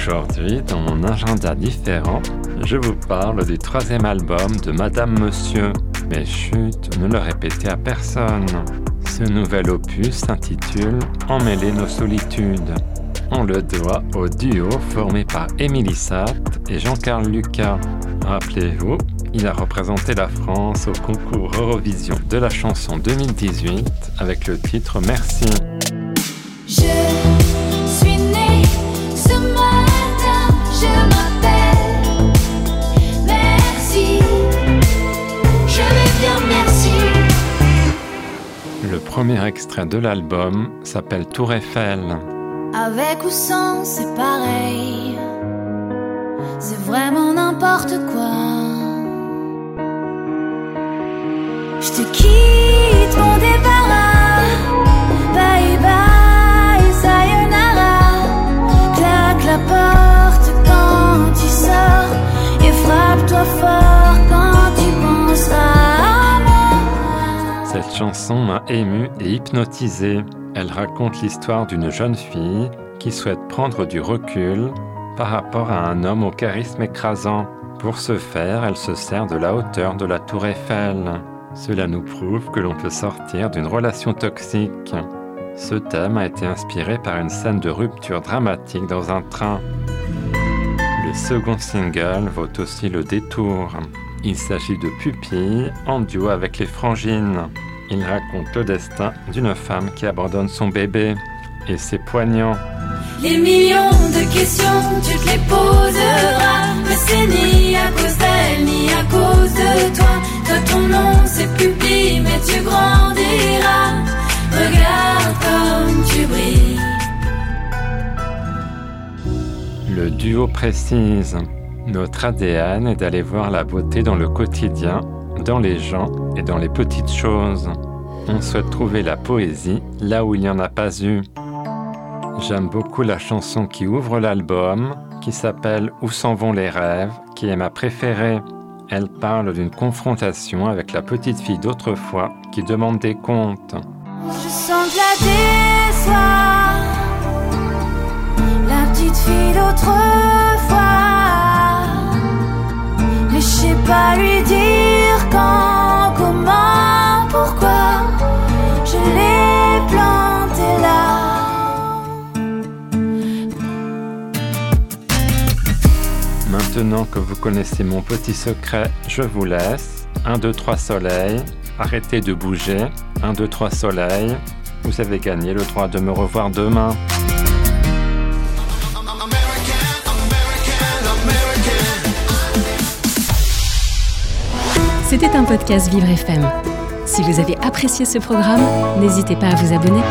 Aujourd'hui, dans mon agenda différent, je vous parle du troisième album de Madame Monsieur. Mais chut, ne le répétez à personne. Ce nouvel opus s'intitule Emmêler nos solitudes. On le doit au duo formé par Émilie Satt et Jean-Carl Lucas. Rappelez-vous, il a représenté la France au concours Eurovision de la chanson 2018 avec le titre Merci. Bien, merci. Le premier extrait de l'album s'appelle Tour Eiffel. Avec ou sans, c'est pareil. C'est vraiment n'importe quoi. Chanson m'a ému et hypnotisé. Elle raconte l'histoire d'une jeune fille qui souhaite prendre du recul par rapport à un homme au charisme écrasant. Pour ce faire, elle se sert de la hauteur de la tour Eiffel. Cela nous prouve que l'on peut sortir d'une relation toxique. Ce thème a été inspiré par une scène de rupture dramatique dans un train. Le second single vaut aussi le détour. Il s'agit de Pupille en duo avec les Frangines. Il raconte le destin d'une femme qui abandonne son bébé. Et c'est poignant. Les millions de questions, tu te les poseras. Mais c'est ni à cause d'elle, ni à cause de toi. Toi, ton nom, c'est pupille, mais tu grandiras. Regarde comme tu brilles. Le duo précise Notre ADN est d'aller voir la beauté dans le quotidien, dans les gens et dans les petites choses. On souhaite trouver la poésie là où il n'y en a pas eu. J'aime beaucoup la chanson qui ouvre l'album, qui s'appelle Où s'en vont les rêves, qui est ma préférée. Elle parle d'une confrontation avec la petite fille d'autrefois qui demande des comptes. Je sens de la. La petite fille d'autrefois. Mais je sais pas lui dire Maintenant que vous connaissez mon petit secret, je vous laisse. 1, 2, 3 soleil. Arrêtez de bouger. 1, 2, 3 soleil. Vous avez gagné le droit de me revoir demain. C'était un podcast Vivre FM. Si vous avez apprécié ce programme, n'hésitez pas à vous abonner.